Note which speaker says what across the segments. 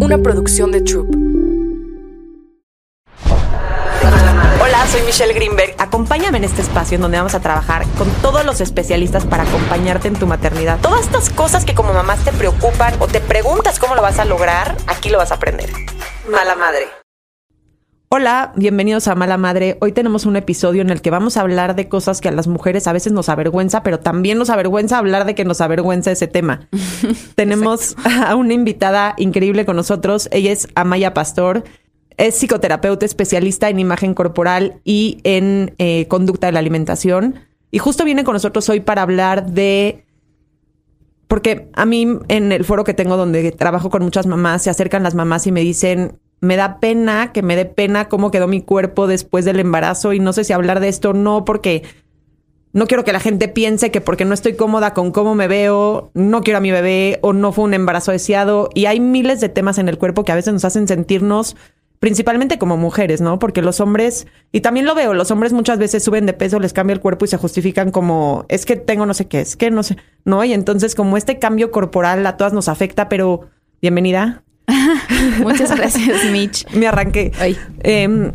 Speaker 1: una producción de Troop.
Speaker 2: Hola, soy Michelle Greenberg. Acompáñame en este espacio en donde vamos a trabajar con todos los especialistas para acompañarte en tu maternidad. Todas estas cosas que como mamás te preocupan o te preguntas cómo lo vas a lograr, aquí lo vas a aprender. Mala madre. Hola, bienvenidos a Mala Madre. Hoy tenemos un episodio en el que vamos a hablar de cosas que a las mujeres a veces nos avergüenza, pero también nos avergüenza hablar de que nos avergüenza ese tema. tenemos a una invitada increíble con nosotros. Ella es Amaya Pastor. Es psicoterapeuta especialista en imagen corporal y en eh, conducta de la alimentación. Y justo viene con nosotros hoy para hablar de porque a mí en el foro que tengo donde trabajo con muchas mamás, se acercan las mamás y me dicen, me da pena, que me dé pena cómo quedó mi cuerpo después del embarazo y no sé si hablar de esto o no porque no quiero que la gente piense que porque no estoy cómoda con cómo me veo, no quiero a mi bebé o no fue un embarazo deseado y hay miles de temas en el cuerpo que a veces nos hacen sentirnos principalmente como mujeres, ¿no? Porque los hombres, y también lo veo, los hombres muchas veces suben de peso, les cambia el cuerpo y se justifican como, es que tengo no sé qué, es que no sé, ¿no? Y entonces como este cambio corporal a todas nos afecta, pero bienvenida.
Speaker 3: Muchas gracias, Mitch.
Speaker 2: Me arranqué. Eh,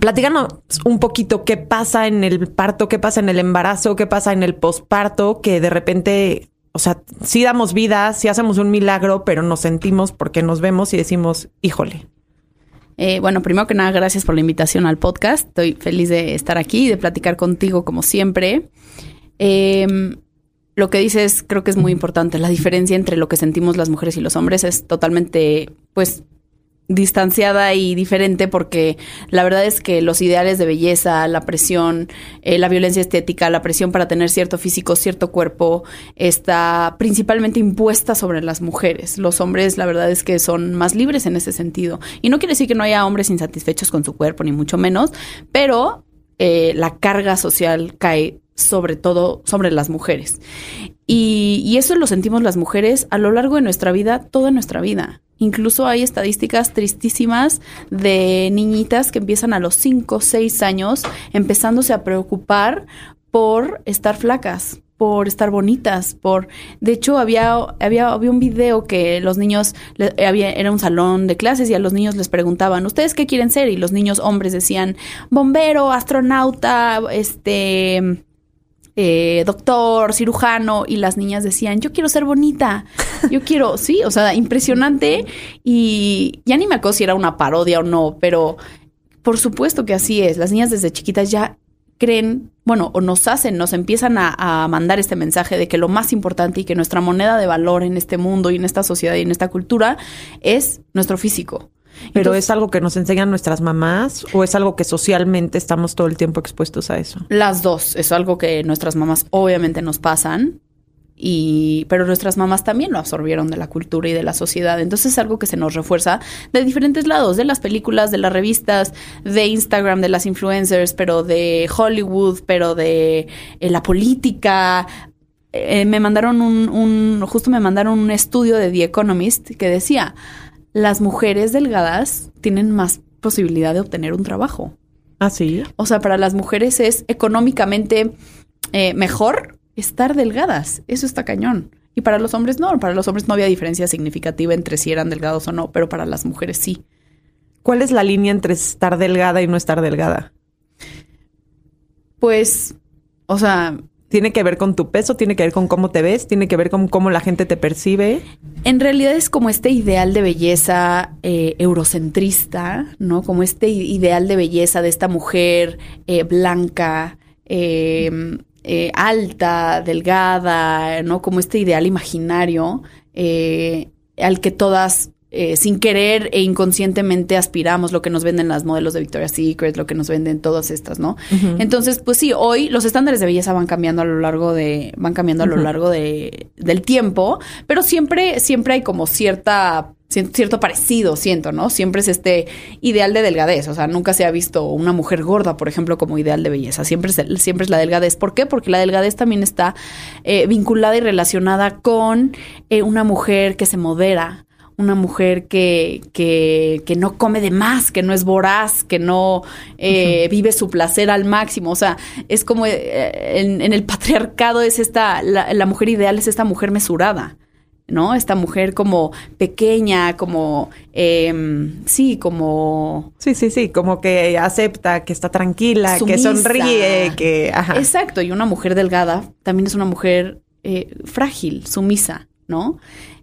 Speaker 2: platícanos un poquito qué pasa en el parto, qué pasa en el embarazo, qué pasa en el posparto, que de repente, o sea, sí damos vida, sí hacemos un milagro, pero nos sentimos porque nos vemos y decimos, híjole.
Speaker 3: Eh, bueno, primero que nada, gracias por la invitación al podcast. Estoy feliz de estar aquí y de platicar contigo como siempre. Eh, lo que dices creo que es muy importante. La diferencia entre lo que sentimos las mujeres y los hombres es totalmente, pues, distanciada y diferente porque la verdad es que los ideales de belleza, la presión, eh, la violencia estética, la presión para tener cierto físico, cierto cuerpo, está principalmente impuesta sobre las mujeres. Los hombres la verdad es que son más libres en ese sentido. Y no quiere decir que no haya hombres insatisfechos con su cuerpo, ni mucho menos, pero eh, la carga social cae sobre todo sobre las mujeres. Y, y, eso lo sentimos las mujeres a lo largo de nuestra vida, toda nuestra vida. Incluso hay estadísticas tristísimas de niñitas que empiezan a los 5 o 6 años empezándose a preocupar por estar flacas, por estar bonitas, por de hecho había había había un video que los niños era un salón de clases y a los niños les preguntaban, "¿Ustedes qué quieren ser?" y los niños hombres decían, "Bombero, astronauta, este eh, doctor, cirujano, y las niñas decían, yo quiero ser bonita, yo quiero, sí, o sea, impresionante. Y ya ni me acuerdo si era una parodia o no, pero por supuesto que así es. Las niñas desde chiquitas ya creen, bueno, o nos hacen, nos empiezan a, a, mandar este mensaje de que lo más importante y que nuestra moneda de valor en este mundo y en esta sociedad y en esta cultura es nuestro físico.
Speaker 2: ¿Pero Entonces, es algo que nos enseñan nuestras mamás o es algo que socialmente estamos todo el tiempo expuestos a eso?
Speaker 3: Las dos. Es algo que nuestras mamás obviamente nos pasan. Y, pero nuestras mamás también lo absorbieron de la cultura y de la sociedad. Entonces es algo que se nos refuerza de diferentes lados, de las películas, de las revistas, de Instagram, de las influencers, pero de Hollywood, pero de eh, la política. Eh, me mandaron un, un, justo me mandaron un estudio de The Economist que decía, las mujeres delgadas tienen más posibilidad de obtener un trabajo.
Speaker 2: ¿Ah, sí?
Speaker 3: O sea, para las mujeres es económicamente eh, mejor estar delgadas. Eso está cañón. Y para los hombres no. Para los hombres no había diferencia significativa entre si eran delgados o no, pero para las mujeres sí.
Speaker 2: ¿Cuál es la línea entre estar delgada y no estar delgada?
Speaker 3: Pues, o sea,
Speaker 2: tiene que ver con tu peso, tiene que ver con cómo te ves, tiene que ver con cómo la gente te percibe.
Speaker 3: En realidad es como este ideal de belleza eh, eurocentrista, ¿no? Como este ideal de belleza de esta mujer eh, blanca, eh, alta, delgada, ¿no? Como este ideal imaginario al que todas eh, sin querer e inconscientemente aspiramos lo que nos venden las modelos de Victoria's Secret, lo que nos venden todas estas, ¿no? Uh -huh. Entonces, pues sí, hoy los estándares de belleza van cambiando a lo largo de, van cambiando a lo uh -huh. largo de, del tiempo, pero siempre, siempre hay como cierta cierto parecido, siento, ¿no? Siempre es este ideal de delgadez, o sea, nunca se ha visto una mujer gorda, por ejemplo, como ideal de belleza, siempre es, siempre es la delgadez. ¿Por qué? Porque la delgadez también está eh, vinculada y relacionada con eh, una mujer que se modera, una mujer que, que, que, no come de más, que no es voraz, que no eh, uh -huh. vive su placer al máximo. O sea, es como eh, en, en, el patriarcado es esta, la, la, mujer ideal es esta mujer mesurada. ¿no? Esta mujer como pequeña, como, em, sí, como...
Speaker 4: Sí, sí, sí, como que acepta, que está tranquila, que sonríe, que...
Speaker 3: Ajá. Exacto, y una mujer delgada también es una mujer eh, frágil, sumisa,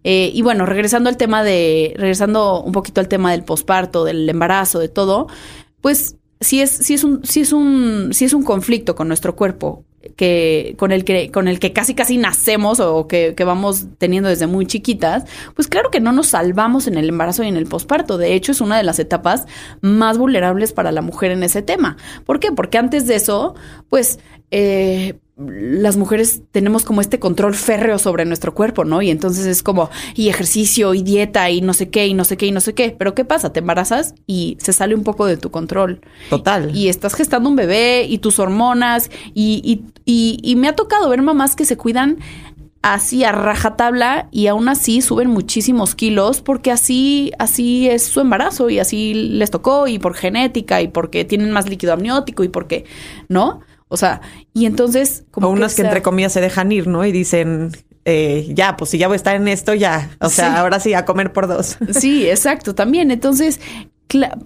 Speaker 3: Eh, y bueno, regresando al tema de, regresando un poquito al tema del posparto, del embarazo, de todo, pues si es, si es un, si es un, si es un conflicto con nuestro cuerpo que, con el que, con el que casi casi nacemos o que, que, vamos teniendo desde muy chiquitas, pues claro que no nos salvamos en el embarazo y en el posparto. De hecho, es una de las etapas más vulnerables para la mujer en ese tema. ¿Por qué? Porque antes de eso, pues, eh, las mujeres tenemos como este control férreo sobre nuestro cuerpo, ¿no? Y entonces es como, y ejercicio, y dieta, y no sé qué, y no sé qué, y no sé qué. Pero ¿qué pasa? Te embarazas y se sale un poco de tu control.
Speaker 4: Total.
Speaker 3: Y, estás gestando un bebé y tus hormonas, y, y, y, me ha tocado ver mamás que se cuidan así a rajatabla y aún así suben muchísimos kilos porque así así es su embarazo y así les tocó y por genética y porque tienen más líquido amniótico y porque, ¿no? O sea, y entonces...
Speaker 4: Como o unas que, entre comillas se dejan ir, ¿no? Y dicen, eh, ya, pues si ya voy a estar en esto, ya. O sea, ahora sí, a comer por dos.
Speaker 3: Sí, exacto, también. Entonces,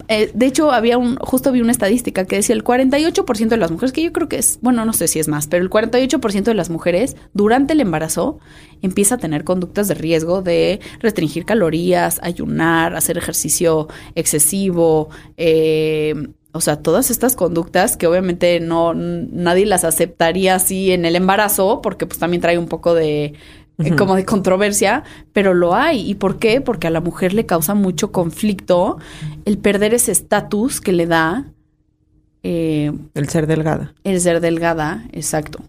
Speaker 3: eh, de hecho, había un, justo vi una estadística que decía el 48% de las mujeres, que yo creo que es, bueno, no sé si es más, pero el 48% de las mujeres durante el embarazo empieza a tener conductas de riesgo de restringir calorías, ayunar, hacer ejercicio excesivo, eh, o sea, todas estas conductas que obviamente no nadie las aceptaría así en el embarazo, porque pues también trae un poco de eh, como de controversia, pero lo hay. ¿Y por qué? Porque a la mujer le causa mucho conflicto el perder ese estatus que le da
Speaker 4: eh, el ser delgada.
Speaker 3: El ser delgada, exacto.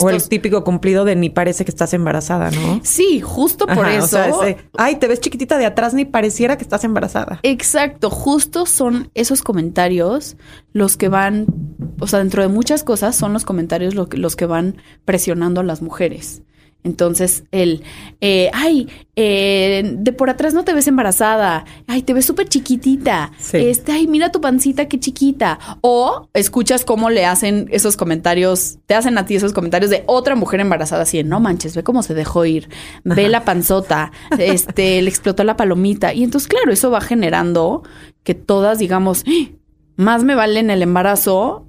Speaker 4: O, el típico cumplido de ni parece que estás embarazada, ¿no?
Speaker 3: Sí, justo por eso.
Speaker 4: Ay, te ves chiquitita de atrás, ni pareciera que estás embarazada.
Speaker 3: Exacto, justo son esos comentarios los que van, o sea, dentro de muchas cosas son los comentarios los que van presionando a las mujeres. Entonces, el, eh, ay, eh, de por atrás no te ves embarazada, ay, te ves súper chiquitita, este, ay, mira tu pancita, qué chiquita. O escuchas cómo le hacen esos comentarios, te hacen a ti esos comentarios de otra mujer embarazada, así, no manches, ve cómo se dejó ir, ve la panzota, este, le explotó la palomita. Y entonces, claro, eso va generando que todas digamos, ¡Ah! más me vale en el embarazo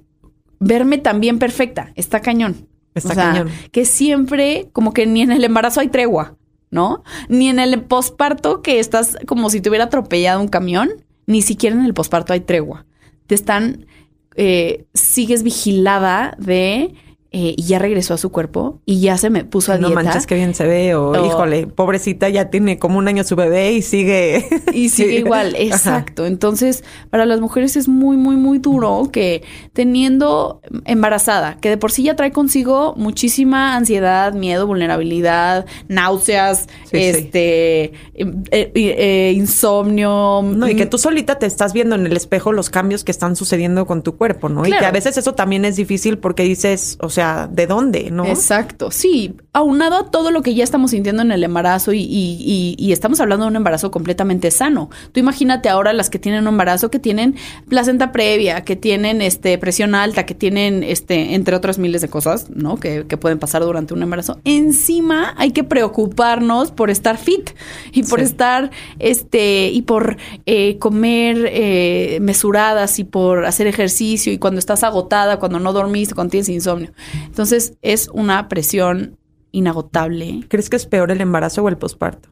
Speaker 3: verme también perfecta, está cañón.
Speaker 4: Está o sea,
Speaker 3: que siempre, como que ni en el embarazo hay tregua, ¿no? Ni en el posparto, que estás como si te hubiera atropellado un camión, ni siquiera en el posparto hay tregua. Te están, eh, sigues vigilada de eh, y ya regresó a su cuerpo y ya se me puso a dieta.
Speaker 4: No manches que bien se ve o, híjole, pobrecita ya tiene como un año su bebé y sigue
Speaker 3: y sigue igual, exacto. Entonces, para las mujeres es muy muy muy duro que teniendo embarazada, que de por sí ya trae consigo muchísima ansiedad, miedo, vulnerabilidad, náuseas, este em, eh, eh, insomnio,
Speaker 4: no, y que tú solita te estás viendo en el espejo los cambios que están sucediendo con tu cuerpo, ¿no? Y que a veces eso también es difícil porque dices, o sea, sea, ¿de dónde? ¿No?
Speaker 3: Exacto. Sí, aunado a todo lo que ya estamos sintiendo en el embarazo y, y, y, estamos hablando de un embarazo completamente sano. Tú imagínate ahora las que tienen un embarazo que tienen placenta previa, que tienen este presión alta, que tienen este, entre otras miles de cosas, ¿no? Que, que pueden pasar durante un embarazo. Encima hay que preocuparnos por estar fit y por estar, este, y por eh, comer eh, mesuradas y por hacer ejercicio y cuando estás agotada, cuando no dormiste, cuando tienes insomnio. Entonces es una presión inagotable.
Speaker 4: ¿Crees que es peor el embarazo o el posparto?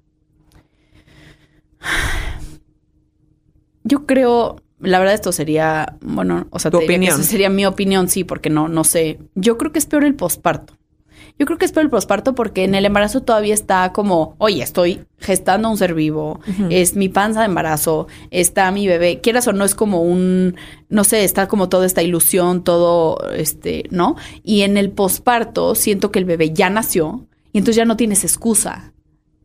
Speaker 3: Yo creo, la verdad esto sería, bueno, o sea,
Speaker 4: ¿Tu opinión?
Speaker 3: sería mi opinión, sí, porque no, no sé. Yo creo que es peor el posparto. Yo creo que es por el posparto porque en el embarazo todavía está como, oye, estoy gestando un ser vivo, es mi panza de embarazo, está mi bebé, quieras o no, es como un, no sé, está como toda esta ilusión, todo, este, ¿no? Y en el posparto siento que el bebé ya nació y entonces ya no tienes excusa.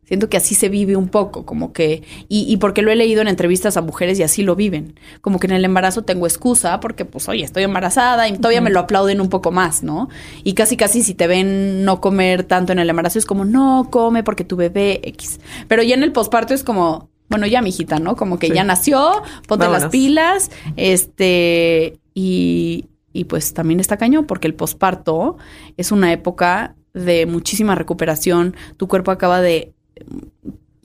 Speaker 3: Siento que así se vive un poco, como que, y, y, porque lo he leído en entrevistas a mujeres y así lo viven. Como que en el embarazo tengo excusa porque, pues, oye, estoy embarazada y todavía me lo aplauden un poco más, ¿no? Y casi, casi si te ven no comer tanto en el embarazo es como, no, come porque tu bebé X. Pero ya en el posparto es como, bueno, ya, mijita, ¿no? Como que ya nació, ponte las pilas, este, y, y pues también está cañón porque el posparto es una época de muchísima recuperación, tu cuerpo acaba de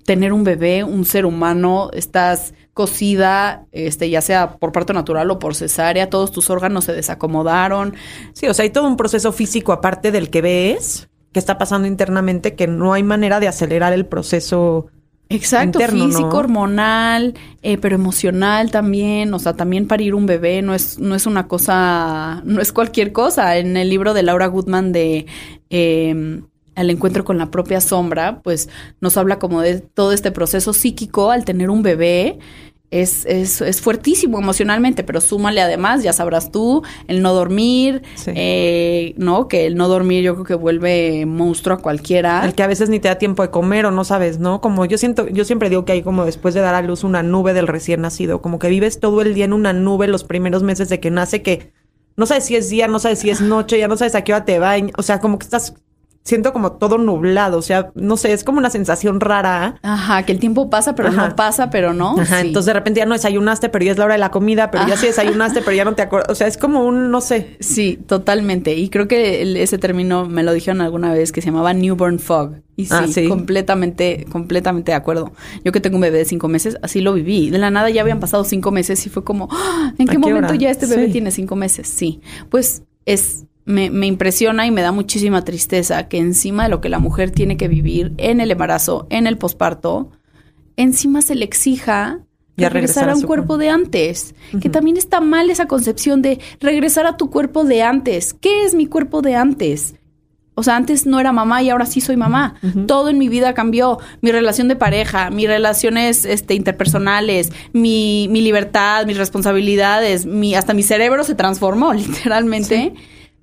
Speaker 3: tener un bebé, un ser humano, estás cocida, este, ya sea por parto natural o por cesárea, todos tus órganos se desacomodaron.
Speaker 2: Sí, o sea, hay todo un proceso físico aparte del que ves, que está pasando internamente, que no hay manera de acelerar el proceso.
Speaker 3: Exacto, físico, hormonal, eh, pero emocional también. O sea, también parir un bebé no es, no es una cosa, no es cualquier cosa. En el libro de Laura Goodman de eh, Al encuentro con la propia sombra, pues nos habla como de todo este proceso psíquico al tener un bebé es, es, es, fuertísimo emocionalmente, pero súmale además, ya sabrás tú, el no dormir, eh, ¿no? Que el no dormir yo creo que vuelve monstruo a cualquiera.
Speaker 2: El que a veces ni te da tiempo de comer o no sabes, ¿no? Como yo siento, yo siempre digo que hay como después de dar a luz una nube del recién nacido, como que vives todo el día en una nube los primeros meses de que nace que no sabes si es día, no sabes si es noche, ya no sabes a qué hora te va, o sea, como que estás siento como todo nublado, o sea, no sé, es como una sensación rara.
Speaker 3: Ajá, que el tiempo pasa, pero no pasa, pero no.
Speaker 2: Ajá, entonces de repente ya no desayunaste, pero ya es la hora de la comida, pero ya sí desayunaste, pero ya no te acuerdas, o sea, es como un, no sé.
Speaker 3: Sí, totalmente, y creo que ese término me lo dijeron alguna vez que se llamaba newborn fog. Y sí, ah, sí, completamente, completamente de acuerdo. Yo que tengo un bebé de cinco meses, así lo viví. De la nada ya habían pasado cinco meses y fue como, ¡Ah! ¿en qué, momento ya este bebé tiene cinco meses? Sí, pues es me, me, impresiona y me da muchísima tristeza que encima de lo que la mujer tiene que vivir en el embarazo, en el posparto, encima se le exija regresar, a un cuerpo, de antes. Que también está mal esa concepción de regresar a tu cuerpo de antes. ¿Qué es mi cuerpo de antes? O sea, antes no era mamá y ahora sí soy mamá. Todo en mi vida cambió. Mi relación de pareja, mis relaciones este, interpersonales, mi, mi libertad, mis responsabilidades, mi, hasta mi cerebro se transformó literalmente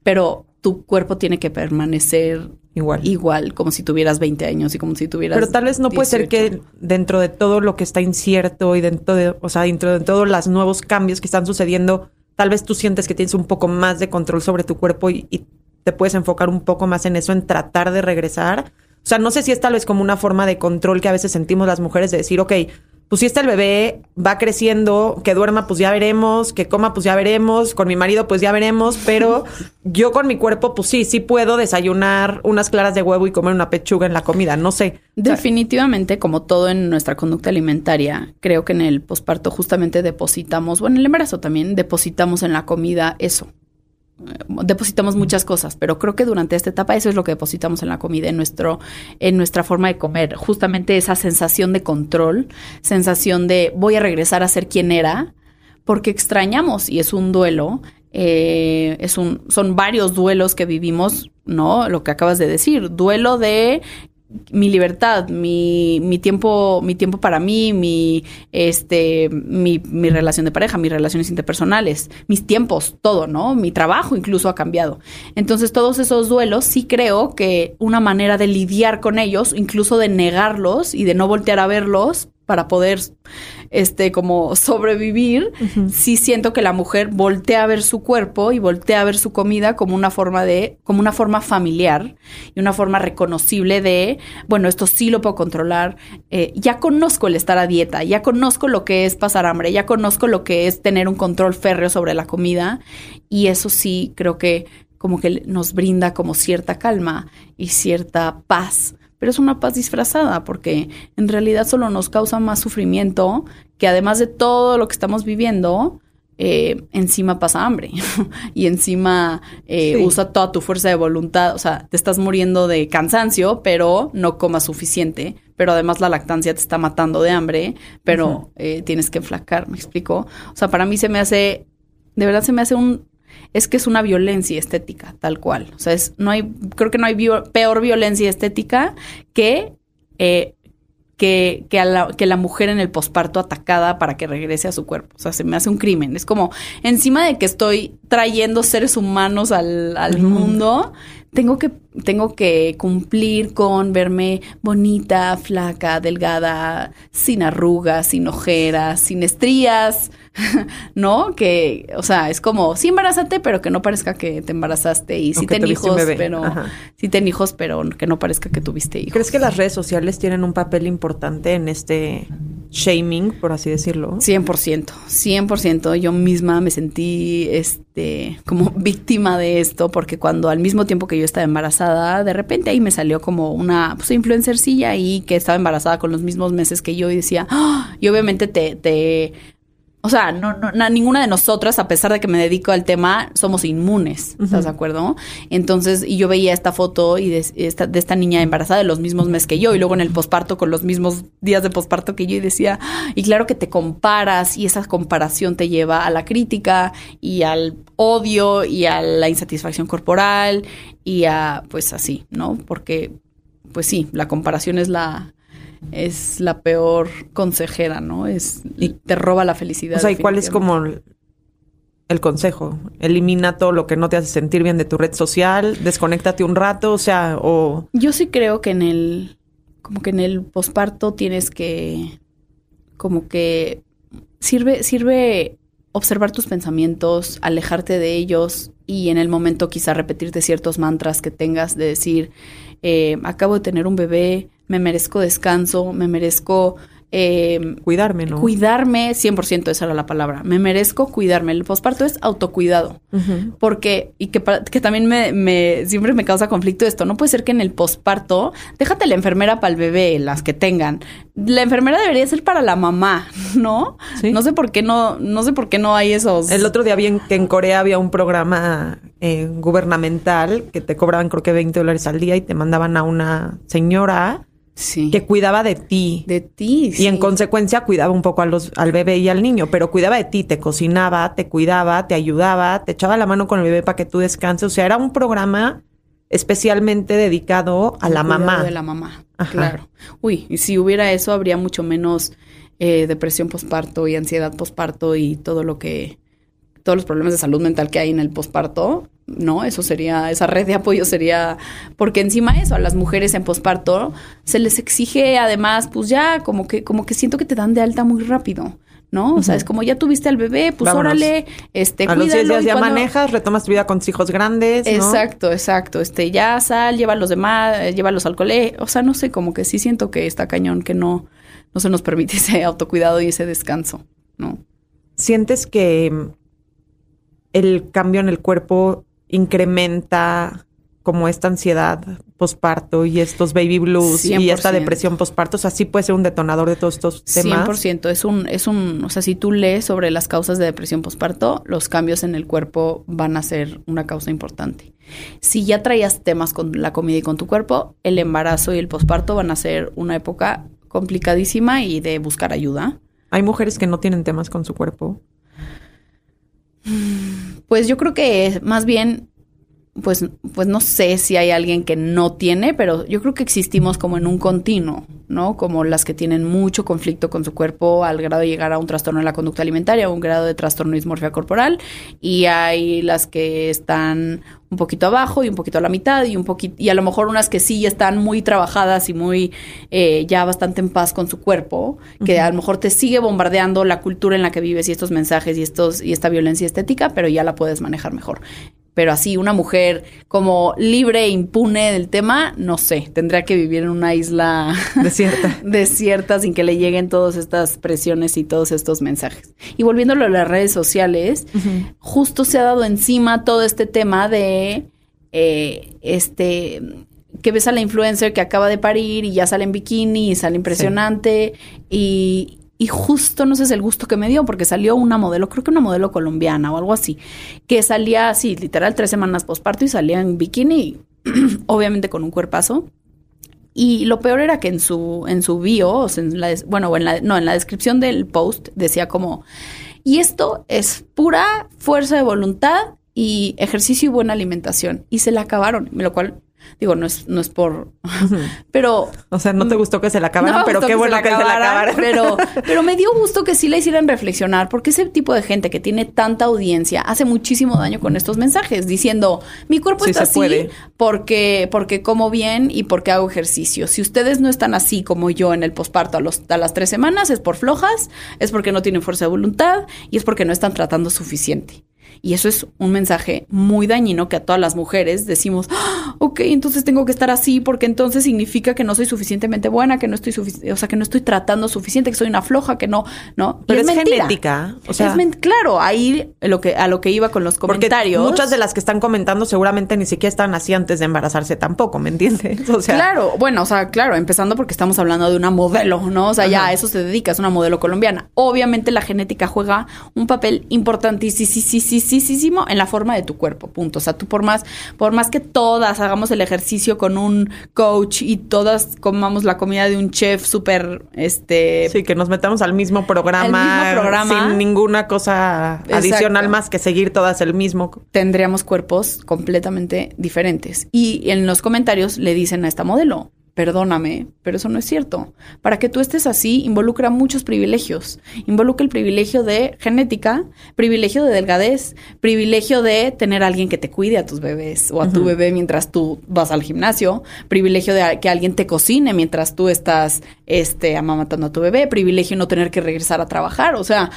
Speaker 3: pero tu cuerpo tiene que permanecer igual. Igual, como si tuvieras 20 años y como si tuvieras.
Speaker 2: Pero tal vez no puede ser que dentro de todo lo que está incierto y dentro de, o sea, dentro de todos los nuevos cambios que están sucediendo, tal vez tú sientes que tienes un poco más de control sobre tu cuerpo y, y te puedes enfocar un poco más en eso, en tratar de regresar. O sea, no sé si es tal vez como una forma de control que a veces sentimos las mujeres de decir, ok, pues si está el bebé, va creciendo, que duerma, pues ya veremos, que coma, pues ya veremos, con mi marido, pues ya veremos, pero yo con mi cuerpo, pues sí, sí puedo desayunar unas claras de huevo y comer una pechuga en la comida, no sé.
Speaker 3: Definitivamente, como todo en nuestra conducta alimentaria, creo que en el posparto justamente depositamos, bueno, en el embarazo también depositamos en la comida eso, depositamos muchas cosas, pero creo que durante esta etapa eso es lo que depositamos en la comida, en nuestro, en nuestra forma de comer, justamente esa sensación de control, sensación de voy a regresar a ser quien era, porque extrañamos y es un duelo, eh, es un, son varios duelos que vivimos, ¿no? Lo que acabas de decir, duelo de mi libertad, mi, mi, tiempo, mi tiempo para mí, mi, este, mi, mi, relación de pareja, mis relaciones interpersonales, mis tiempos, todo, ¿no? Mi trabajo incluso ha cambiado. Entonces, todos esos duelos, sí creo que una manera de lidiar con ellos, incluso de negarlos y de no voltear a verlos, para poder, este, como sobrevivir, sí siento que la mujer voltea a ver su cuerpo y voltea a ver su comida como una forma de, como una forma familiar y una forma reconocible de, bueno, esto sí lo puedo controlar, eh, ya conozco el estar a dieta, ya conozco lo que es pasar hambre, ya conozco lo que es tener un control férreo sobre la comida y eso sí creo que como que nos brinda como cierta calma y cierta paz pero es una paz disfrazada porque en realidad solo nos causa más sufrimiento que además de todo lo que estamos viviendo, eh, encima pasa hambre y encima eh, usa toda tu fuerza de voluntad, o sea, te estás muriendo de cansancio, pero no comas suficiente, pero además la lactancia te está matando de hambre, pero eh, tienes que enflacar, ¿me explico? O sea, para mí se me hace, de verdad se me hace un es que es una violencia estética, tal cual. O sea, es, no hay, creo que no hay peor violencia estética que, eh, que, que, a la, que la mujer en el posparto atacada para que regrese a su cuerpo. O sea, se me hace un crimen. Es como, encima de que estoy trayendo seres humanos al, al mundo, tengo que, tengo que cumplir con verme bonita, flaca, delgada, sin arrugas, sin ojeras, sin estrías, ¿no? Que, o sea, es como, sí embarázate, pero que no parezca que te embarazaste y sí ten hijos, pero sí ten hijos, pero que no parezca que tuviste hijos.
Speaker 2: ¿Crees que las redes sociales tienen un papel importante en este shaming, por así decirlo.
Speaker 3: 100%, 100%. Yo misma me sentí este como víctima de esto porque cuando al mismo tiempo que yo estaba embarazada, de repente ahí me salió como una pues, influencercilla ahí que estaba embarazada con los mismos meses que yo y decía, ¡Ah! y obviamente te, te o sea, no, no, ninguna de nosotras, a pesar de que me dedico al tema, somos inmunes, ¿estás de acuerdo? Entonces, y yo veía esta foto y de esta, de esta niña embarazada de los mismos meses que yo, y luego en el posparto con los mismos días de posparto que yo, y decía, y claro que te comparas, y esa comparación te lleva a la crítica, y al odio, y a la insatisfacción corporal, y a, pues así, ¿no? Porque, pues sí, la comparación es la, es la peor consejera, ¿no? Es y te roba la felicidad.
Speaker 2: O sea, ¿y cuál es como el consejo? Elimina todo lo que no te hace sentir bien de tu red social, desconéctate un rato, o sea, o
Speaker 3: Yo sí creo que en el como que en el posparto tienes que como que sirve sirve observar tus pensamientos, alejarte de ellos y en el momento quizá repetirte ciertos mantras que tengas de decir, eh, acabo de tener un bebé, me merezco descanso, me merezco...
Speaker 2: Eh, cuidarme, ¿no?
Speaker 3: Cuidarme, 100% esa era la palabra. Me merezco cuidarme. El posparto es autocuidado. Porque, y que, que también me, me, siempre me causa conflicto esto. No puede ser que en el posparto, déjate la enfermera para el bebé, las que tengan. La enfermera debería ser para la mamá, ¿no? No sé por qué no, no sé por qué no hay esos.
Speaker 2: El otro día vi en, que en Corea había un programa eh, gubernamental que te cobraban creo que 20 dólares al día y te mandaban a una señora Sí. que cuidaba de ti.
Speaker 3: De ti.
Speaker 2: Y en consecuencia cuidaba un poco a los, al bebé y al niño, pero cuidaba de ti, te cocinaba, te cuidaba, te ayudaba, te echaba la mano con el bebé para que tú descanses. O sea, era un programa especialmente dedicado a la mamá.
Speaker 3: De la mamá, claro. Uy, y si hubiera eso, habría mucho menos eh, depresión posparto y ansiedad posparto y todo lo que todos los problemas de salud mental que hay en el posparto, ¿no? Eso sería, esa red de apoyo sería, porque encima eso, a las mujeres en posparto se les exige además, pues ya, como que, como que siento que te dan de alta muy rápido. ¿no? O sea, es como ya tuviste al bebé, pues órale, este,
Speaker 2: a los 10 días ya manejas, retomas tu vida con tus hijos grandes,
Speaker 3: Exacto, exacto, este, ya sal, lleva a los demás, llévalos al colegio, o sea, no sé, como que sí siento que está cañón que no, no se nos permite ese autocuidado y ese descanso, ¿no?
Speaker 2: ¿Sientes que el cambio en el cuerpo incrementa como esta ansiedad posparto y estos baby blues y esta depresión posparto, o sea, sí puede ser un detonador de todos estos temas.
Speaker 3: 100%, es un es un, o sea, si tú lees sobre las causas de depresión posparto, los cambios en el cuerpo van a ser una causa importante. Si ya traías temas con la comida y con tu cuerpo, el embarazo y el posparto van a ser una época complicadísima y de buscar ayuda.
Speaker 2: Hay mujeres que no tienen temas con su cuerpo.
Speaker 3: Pues yo creo que más bien, pues, pues no sé si hay alguien que no tiene, pero yo creo que existimos como en un continuo, ¿no? Como las que tienen mucho conflicto con su cuerpo al grado de llegar a un trastorno de la conducta alimentaria, un grado de trastorno de dismorfia corporal, y hay las que están un poquito abajo y un poquito a la mitad y un poquito y a lo mejor unas que sí están muy trabajadas y muy eh, ya bastante en paz con su cuerpo que a lo mejor te sigue bombardeando la cultura en la que vives y estos mensajes y estos y esta violencia estética pero ya la puedes manejar mejor pero así una mujer como libre e impune del tema, no sé, tendría que vivir en una isla
Speaker 2: desierta,
Speaker 3: desierta sin que le lleguen todas estas presiones y todos estos mensajes. Y volviéndolo a las redes sociales, justo se ha dado encima todo este tema de eh, este que ves a la influencer que acaba de parir y ya sale en bikini y sale impresionante y, y justo no sé si el gusto que me dio porque salió una modelo, creo que una modelo colombiana o algo así, que salía así, literal, tres semanas posparto y salía en bikini, obviamente con un cuerpazo. Y lo peor era que en su, en su bio, o la, bueno, en la, no, en la descripción del post decía como, y esto es pura fuerza de voluntad y ejercicio y buena alimentación. Y se la acabaron, lo cual Digo, no es, no es por. pero.
Speaker 2: O sea, no te gustó que se la acabaran, pero qué bueno que se la acabaran.
Speaker 3: Pero, pero me dio gusto que sí la hicieran reflexionar, porque ese tipo de gente que tiene tanta audiencia hace muchísimo daño con estos mensajes, diciendo: mi cuerpo está así porque, porque como bien y porque hago ejercicio. Si ustedes no están así como yo en el posparto a, los, a las tres semanas, es por flojas, es porque no tienen fuerza de voluntad y es porque no están tratando suficiente. Y eso es un mensaje muy dañino que a todas las mujeres decimos, ¡Ah! ok, entonces tengo que estar así porque entonces significa que no soy suficientemente buena, que no estoy o sea, que no estoy tratando suficiente, que soy una floja, que no, no.
Speaker 2: Pero es, genética, o sea,
Speaker 3: claro, ahí lo que a lo que iba con los comentarios.
Speaker 2: muchas de las que están comentando seguramente ni siquiera están así antes de embarazarse tampoco, ¿me entiendes?
Speaker 3: O sea, claro, bueno, o sea, claro, empezando porque estamos hablando de una modelo, ¿no? O sea, ya a eso se dedica, es una modelo colombiana. Obviamente la genética juega un papel importantísimo en la forma de tu cuerpo, punto. O sea, tú por más por más que todas hagamos el ejercicio con un coach y todas comamos la comida de un chef súper, este...
Speaker 2: Sí, que nos metamos al mismo programa, programa sin ninguna cosa adicional más que seguir todas el mismo.
Speaker 3: Tendríamos cuerpos completamente diferentes. Y en los comentarios le dicen a esta modelo, Perdóname, pero eso no es cierto. Para que tú estés así, involucra muchos privilegios. Involucra el privilegio de genética, privilegio de delgadez, privilegio de tener a alguien que te cuide a tus bebés o a tu bebé mientras tú vas al gimnasio, privilegio de que alguien te cocine mientras tú estás este, amamantando a tu bebé, privilegio no tener que regresar a trabajar. O sea,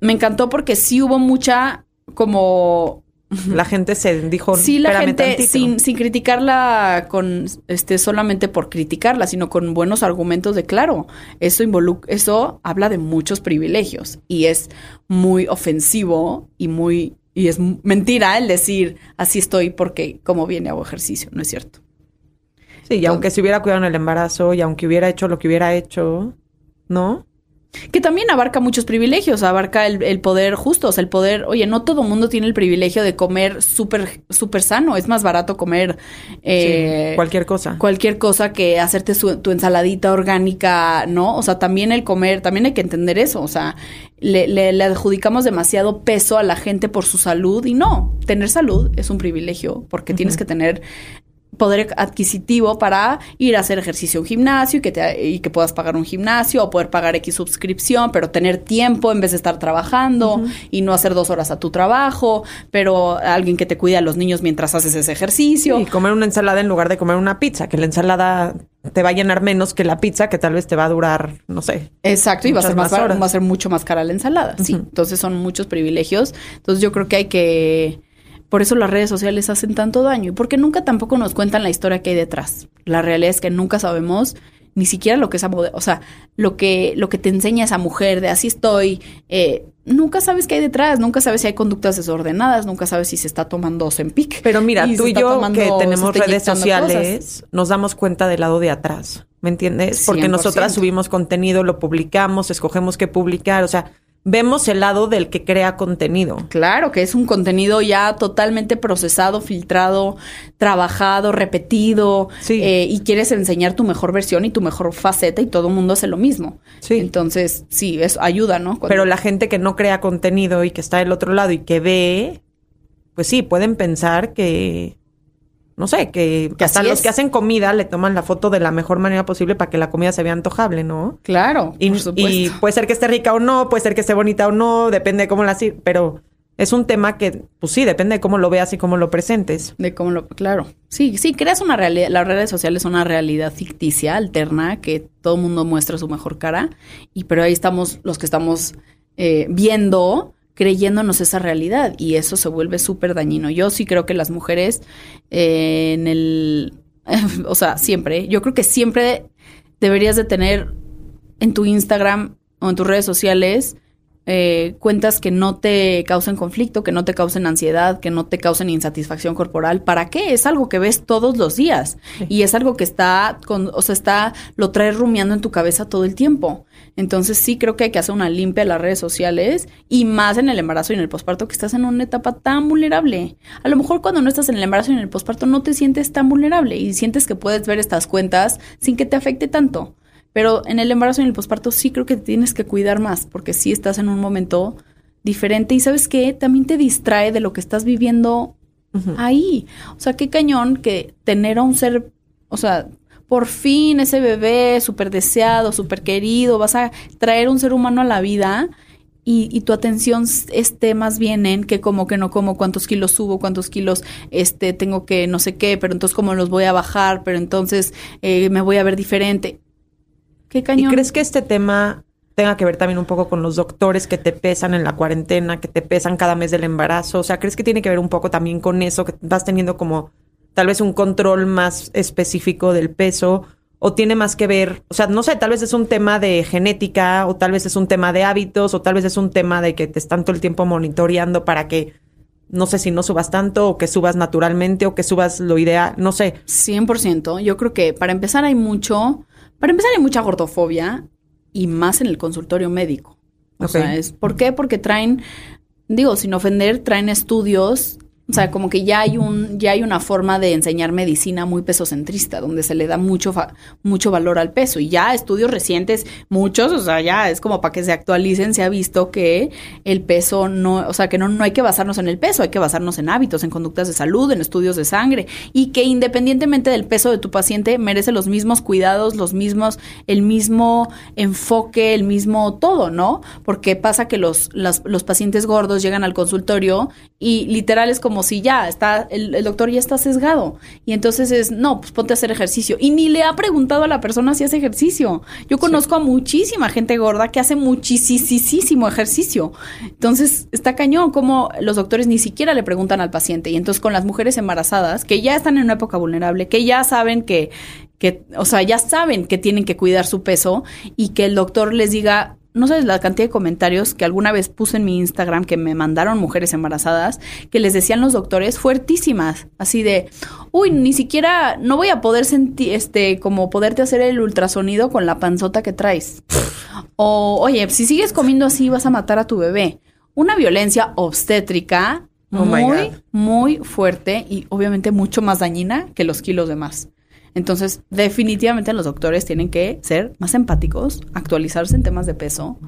Speaker 3: me encantó porque sí hubo mucha como
Speaker 2: la gente se dijo
Speaker 3: sí la gente sin, sin criticarla con este solamente por criticarla sino con buenos argumentos de claro eso involucra eso habla de muchos privilegios y es muy ofensivo y muy y es mentira el decir así estoy porque como viene hago ejercicio no es cierto
Speaker 2: sí y aunque se hubiera cuidado en el embarazo y aunque hubiera hecho lo que hubiera hecho no
Speaker 3: que también abarca muchos privilegios, abarca el, poder justo, o sea, el poder, oye, no todo mundo tiene el privilegio de comer súper, súper sano, es más barato comer
Speaker 2: eh, cualquier cosa.
Speaker 3: Cualquier cosa que hacerte tu ensaladita orgánica, ¿no? O sea, también el comer, también hay que entender eso, o sea, le, le adjudicamos demasiado peso a la gente por su salud y no, tener salud es un privilegio porque tienes que tener poder adquisitivo para ir a hacer ejercicio en un gimnasio y que, te, y que puedas pagar un gimnasio o poder pagar X suscripción, pero tener tiempo en vez de estar trabajando y no hacer dos horas a tu trabajo, pero alguien que te cuide a los niños mientras haces ese ejercicio.
Speaker 2: Y comer una ensalada en lugar de comer una pizza, que la ensalada te va a llenar menos que la pizza, que tal vez te va a durar, no sé.
Speaker 3: Exacto, y va a ser más, va a ser mucho más cara la ensalada. Sí, entonces son muchos privilegios. Entonces yo creo que hay que por eso las redes sociales hacen tanto daño y porque nunca tampoco nos cuentan la historia que hay detrás. La realidad es que nunca sabemos ni siquiera lo que es o sea, lo que, lo que te enseña esa mujer de así estoy, eh, nunca sabes qué hay detrás, nunca sabes si hay conductas desordenadas, nunca sabes si se está tomando pic.
Speaker 2: Pero mira, tú y yo que tenemos redes sociales, nos damos cuenta del lado de atrás, ¿me entiendes? Porque nosotras subimos contenido, lo publicamos, escogemos qué publicar, o sea, vemos el lado del que crea contenido.
Speaker 3: Claro, que es un contenido ya totalmente procesado, filtrado, trabajado, repetido, eh, y quieres enseñar tu mejor versión y tu mejor faceta y todo el mundo hace lo mismo. Sí. Entonces, sí, eso ayuda, ¿no?
Speaker 2: Pero la gente que no crea contenido y que está del otro lado y que ve, pues sí, pueden pensar que no sé, que, hasta los que hacen comida le toman la foto de la mejor manera posible para que la comida se vea antojable, ¿no?
Speaker 3: Claro.
Speaker 2: Y, y puede ser que esté rica o no, puede ser que esté bonita o no, depende de cómo la pero es un tema que, pues sí, depende de cómo lo veas y cómo lo presentes.
Speaker 3: De cómo lo, claro. Sí, sí, creas una realidad, las redes sociales son una realidad ficticia, alterna, que todo el mundo muestra su mejor cara, y pero ahí estamos los que estamos eh, viendo creyéndonos esa realidad y eso se vuelve súper dañino. Yo sí creo que las mujeres eh, en el, o sea, siempre, yo creo que siempre deberías de tener en tu Instagram o en tus redes sociales eh, cuentas que no te causen conflicto, que no te causen ansiedad, que no te causen insatisfacción corporal. ¿Para qué? Es algo que ves todos los días y es algo que está, con, o sea, está, lo traes rumiando en tu cabeza todo el tiempo. Entonces sí creo que hay que hacer una limpia en las redes sociales y más en el embarazo y en el posparto que estás en una etapa tan vulnerable. A lo mejor cuando no estás en el embarazo y en el posparto no te sientes tan vulnerable y sientes que puedes ver estas cuentas sin que te afecte tanto. Pero en el embarazo y en el posparto sí creo que te tienes que cuidar más porque sí estás en un momento diferente y sabes que también te distrae de lo que estás viviendo ahí. O sea, qué cañón que tener a un ser, o sea, por fin ese bebé súper deseado, súper querido, vas a traer un ser humano a la vida y, y, tu atención esté más bien en que como que no como cuántos kilos subo, cuántos kilos este tengo que no sé qué, pero entonces cómo los voy a bajar, pero entonces eh, me voy a ver diferente.
Speaker 2: ¿Qué cañón? ¿Y crees que este tema tenga que ver también un poco con los doctores que te pesan en la cuarentena, que te pesan cada mes del embarazo? O sea, ¿crees que tiene que ver un poco también con eso, que vas teniendo como tal vez un control más específico del peso o tiene más que ver, o sea, no sé, tal vez es un tema de genética o tal vez es un tema de hábitos o tal vez es un tema de que te están todo el tiempo monitoreando para que no sé si no subas tanto o que subas naturalmente o que subas lo ideal, no sé.
Speaker 3: 100%. Yo creo que para empezar hay mucho, para empezar hay mucha gordofobia y más en el consultorio médico. O sea, es ¿por qué? Porque traen digo, sin ofender, traen estudios o sea, como que ya hay un, ya hay una forma de enseñar medicina muy pesocentrista, donde se le da mucho, mucho valor al peso. Y ya estudios recientes, muchos, o sea, ya es como para que se actualicen, se ha visto que el peso no, o sea, que no, no hay que basarnos en el peso, hay que basarnos en hábitos, en conductas de salud, en estudios de sangre. Y que independientemente del peso de tu paciente, merece los mismos cuidados, los mismos, el mismo enfoque, el mismo todo, ¿no? Porque pasa que los, los pacientes gordos llegan al consultorio y literal es como si ya está, el, doctor ya está sesgado. Y entonces es, no, pues ponte a hacer ejercicio. Y ni le ha preguntado a la persona si hace ejercicio. Yo conozco a muchísima gente gorda que hace muchísimo ejercicio. Entonces está cañón como los doctores ni siquiera le preguntan al paciente. Y entonces con las mujeres embarazadas, que ya están en una época vulnerable, que ya saben que, que o sea, ya saben que tienen que cuidar su peso y que el doctor les diga, no sabes la cantidad de comentarios que alguna vez puse en mi Instagram que me mandaron mujeres embarazadas que les decían los doctores fuertísimas, así de, uy, ni siquiera, no voy a poder sentir, este, como poderte hacer el ultrasonido con la panzota que traes. O, oye, si sigues comiendo así vas a matar a tu bebé. Una violencia obstétrica oh muy, muy fuerte y obviamente mucho más dañina que los kilos de más. Entonces, definitivamente los doctores tienen que ser más empáticos, actualizarse en temas de peso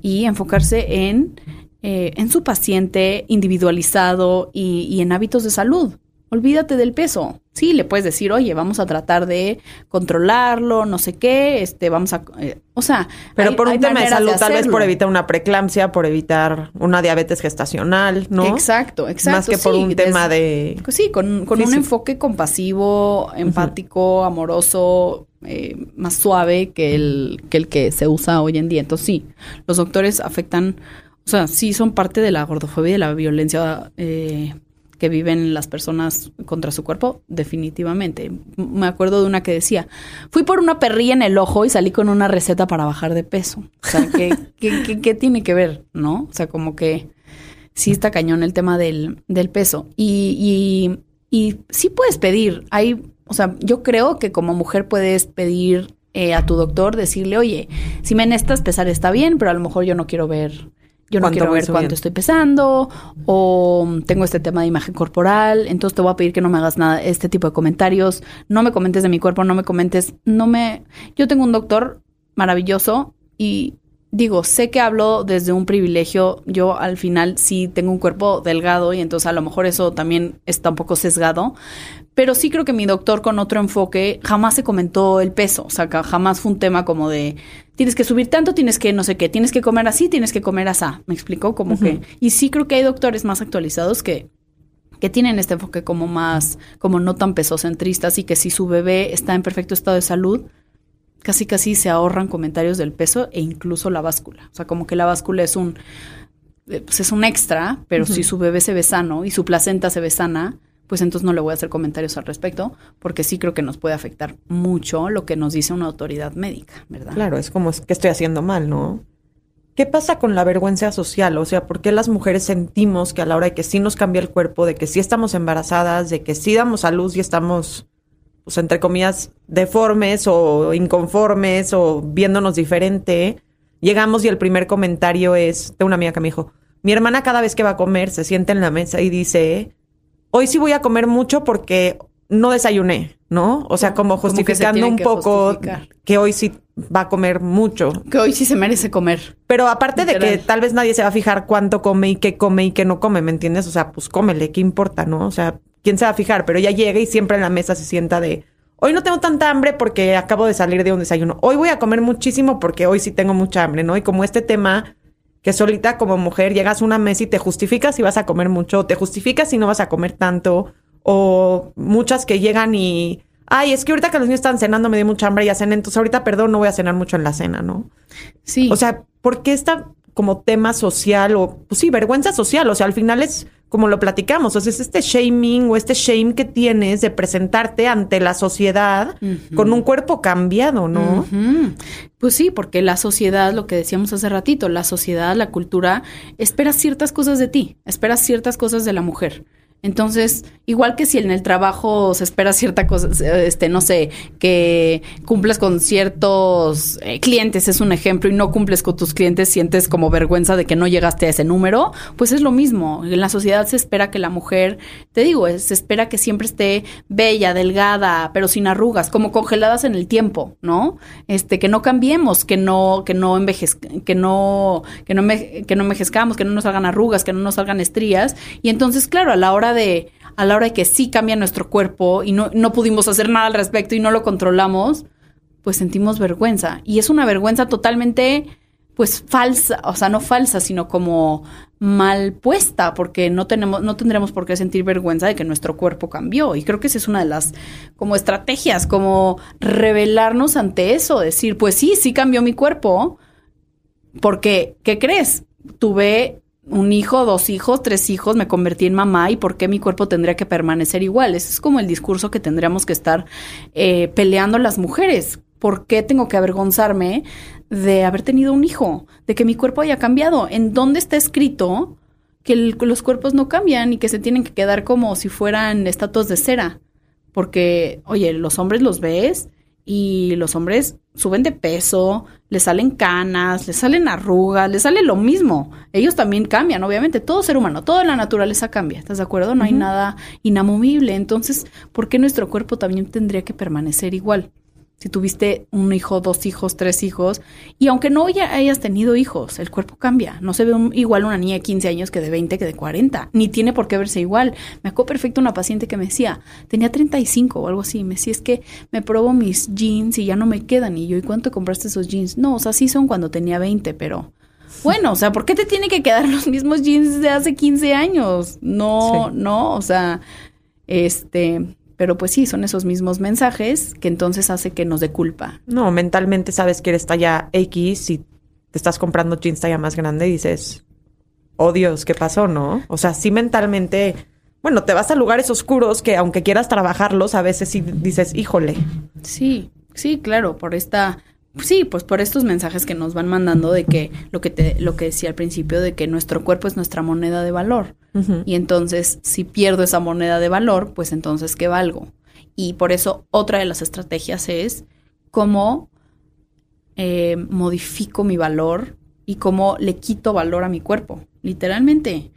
Speaker 3: y enfocarse en, eh, en su paciente individualizado y, y en hábitos de salud. Olvídate del peso. Sí, le puedes decir, oye, vamos a tratar de controlarlo, no sé qué, este, vamos a, eh, o sea,
Speaker 2: pero por un tema de salud, tal vez por evitar una preeclampsia, por evitar una diabetes gestacional, ¿no?
Speaker 3: Exacto, exacto.
Speaker 2: Más que por un tema de,
Speaker 3: pues sí, con, con un enfoque compasivo, empático, amoroso, eh, más suave que el que el que se usa hoy en día. Entonces sí, los doctores afectan, o sea, sí son parte de la gordofobia y de la violencia. Eh, que viven las personas contra su cuerpo, definitivamente. Me acuerdo de una que decía, fui por una perrilla en el ojo y salí con una receta para bajar de peso. O sea, ¿qué, qué, tiene que ver? ¿No? O sea, como que sí está cañón el tema del, del peso. Y, y, y sí puedes pedir, hay, o sea, yo creo que como mujer puedes pedir eh, a tu doctor, decirle, oye, si me necesitas pesar está bien, pero a lo mejor yo no quiero ver yo no quiero ver cuánto estoy pesando o tengo este tema de imagen corporal, entonces te voy a pedir que no me hagas nada, este tipo de comentarios, no me comentes de mi cuerpo, no me comentes, no me... Yo tengo un doctor maravilloso y digo, sé que hablo desde un privilegio, yo al final sí tengo un cuerpo delgado y entonces a lo mejor eso también está un poco sesgado, pero sí creo que mi doctor con otro enfoque jamás se comentó el peso, o sea, jamás fue un tema como de tienes que subir tanto, tienes que no sé qué, tienes que comer así, tienes que comer así. ¿Me explicó? Como que. Y sí creo que hay doctores más actualizados que, que tienen este enfoque como más, como no tan pesocentristas y que si su bebé está en perfecto estado de salud, casi casi se ahorran comentarios del peso e incluso la báscula. O sea, como que la báscula es un, eh, pues es un extra, pero si su bebé se ve sano y su placenta se ve sana, pues entonces no le voy a hacer comentarios al respecto, porque sí creo que nos puede afectar mucho lo que nos dice una autoridad médica, ¿verdad?
Speaker 2: Claro, es como que estoy haciendo mal, ¿no? ¿Qué pasa con la vergüenza social? O sea, ¿por qué las mujeres sentimos que a la hora de que sí nos cambia el cuerpo, de que sí estamos embarazadas, de que sí damos a luz y estamos, pues entre comillas, deformes o inconformes o viéndonos diferente, llegamos y el primer comentario es de una amiga que me dijo, mi hermana cada vez que va a comer se sienta en la mesa y dice, hoy sí voy a comer mucho porque no desayuné, ¿no? O sea, como justificando un poco que hoy sí va a comer mucho.
Speaker 3: Que hoy sí se merece comer.
Speaker 2: Pero aparte de que tal vez nadie se va a fijar cuánto come y qué come y qué no come, ¿me entiendes? O sea, pues cómele, ¿qué importa, no? O sea, ¿quién se va a fijar? Pero ella llega y siempre en la mesa se sienta de, hoy no tengo tanta hambre porque acabo de salir de un desayuno. Hoy voy a comer muchísimo porque hoy sí tengo mucha hambre, ¿no? Y como este tema que solita como mujer llegas a una mesa y te justificas si vas a comer mucho, te justificas si no vas a comer tanto, o muchas que llegan y, ay, es que ahorita que los niños están cenando me dio mucha hambre y ya cené, entonces ahorita, perdón, no voy a cenar mucho en la cena, ¿no?
Speaker 3: Sí.
Speaker 2: O sea, ¿por qué está como tema social o, pues sí, vergüenza social? O sea, al final es como lo platicamos, o sea, es este shaming o este shame que tienes de presentarte ante la sociedad con un cuerpo cambiado, ¿no?
Speaker 3: Pues sí, porque la sociedad, lo que decíamos hace ratito, la sociedad, la cultura, espera ciertas cosas de ti, espera ciertas cosas de la mujer. Entonces, igual que si en el trabajo se espera cierta cosa, este, no sé, que cumples con ciertos eh, clientes, es un ejemplo, y no cumples con tus clientes, sientes como vergüenza de que no llegaste a ese número, pues es lo mismo. En la sociedad se espera que la mujer, te digo, se espera que siempre esté bella, delgada, pero sin arrugas, como congeladas en el tiempo, ¿no? Este, que no cambiemos, que no, que no envejez, que no, que no, que no envejezcamos, que no nos salgan arrugas, que no nos salgan estrías. Y entonces, claro, a la hora de, a la hora de que sí cambia nuestro cuerpo y no, no pudimos hacer nada al respecto y no lo controlamos, pues sentimos vergüenza. Y es una vergüenza totalmente, pues falsa, o sea, no falsa, sino como mal puesta, porque no tenemos, no tendremos por qué sentir vergüenza de que nuestro cuerpo cambió. Y creo que esa es una de las como estrategias, como revelarnos ante eso, decir, pues sí, sí cambió mi cuerpo, porque, ¿qué crees? Tuve un hijo, dos hijos, tres hijos, me convertí en mamá y por qué mi cuerpo tendría que permanecer igual. Ese es como el discurso que tendríamos que estar eh, peleando las mujeres. ¿Por qué tengo que avergonzarme de haber tenido un hijo? De que mi cuerpo haya cambiado. ¿En dónde está escrito que los cuerpos no cambian y que se tienen que quedar como si fueran estatuas de cera? Porque, oye, los hombres los ves y los hombres suben de peso, les salen canas, les salen arrugas, les sale lo mismo. Ellos también cambian, obviamente, todo ser humano, toda la naturaleza cambia, ¿estás de acuerdo? No hay nada inamovible. Entonces, ¿por qué nuestro cuerpo también tendría que permanecer igual? Si tuviste un hijo, dos hijos, tres hijos, y aunque no ya hayas tenido hijos, el cuerpo cambia. No se ve igual una niña de 15 años que de 20 que de 40, ni tiene por qué verse igual. Me acuerdo perfecto una paciente que me decía, tenía 35 o algo así, me decía, es que me probo mis jeans y ya no me quedan. Y yo, ¿y cuánto compraste esos jeans? No, o sea, sí son cuando tenía 20, pero... Bueno, o sea, ¿por qué te tiene que quedar los mismos jeans de hace 15 años? No, no, o sea, este, pero pues sí, son esos mismos mensajes que entonces hace que nos dé culpa.
Speaker 2: No, mentalmente sabes que eres talla X y te estás comprando jeans talla más grande y dices, oh Dios, ¿qué pasó, no? O sea, sí mentalmente, bueno, te vas a lugares oscuros que aunque quieras trabajarlos, a veces sí dices, híjole.
Speaker 3: Sí, sí, claro, por esta Sí, pues por estos mensajes que nos van mandando de que lo que te lo que decía al principio de que nuestro cuerpo es nuestra moneda de valor. Y entonces, si pierdo esa moneda de valor, pues entonces qué valgo. Y por eso otra de las estrategias es cómo eh, modifico mi valor y cómo le quito valor a mi cuerpo, literalmente.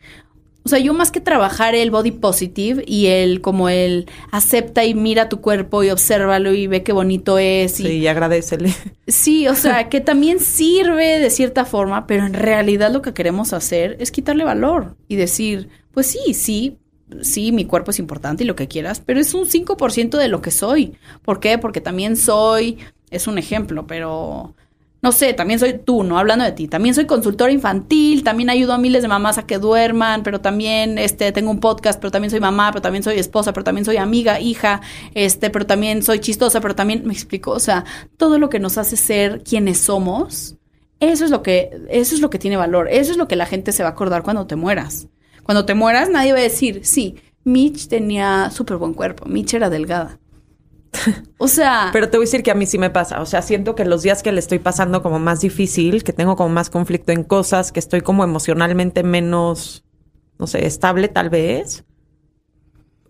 Speaker 3: O sea, yo más que trabajar el body positive y el como el acepta y mira tu cuerpo y obsérvalo y ve qué bonito es.
Speaker 2: Y, sí, y agradecele.
Speaker 3: Sí, o sea, que también sirve de cierta forma, pero en realidad lo que queremos hacer es quitarle valor y decir, pues sí, sí, sí, mi cuerpo es importante y lo que quieras, pero es un 5% de lo que soy. ¿Por qué? Porque también soy, es un ejemplo, pero no sé, también soy tú, ¿no? Hablando de ti, también soy consultora infantil, también ayudo a miles de mamás a que duerman, pero también este tengo un podcast, pero también soy mamá, pero también soy esposa, pero también soy amiga, hija, este, pero también soy chistosa, pero también me explico, o sea, todo lo que nos hace ser quienes somos, eso es lo que eso es lo que tiene valor, eso es lo que la gente se va a acordar cuando te mueras. Cuando te mueras nadie va a decir, "Sí, Mitch tenía súper buen cuerpo, Mitch era delgada." O sea.
Speaker 2: Pero te voy a decir que a mí sí me pasa. O sea, siento que los días que le estoy pasando como más difícil, que tengo como más conflicto en cosas, que estoy como emocionalmente menos, no sé, estable tal vez.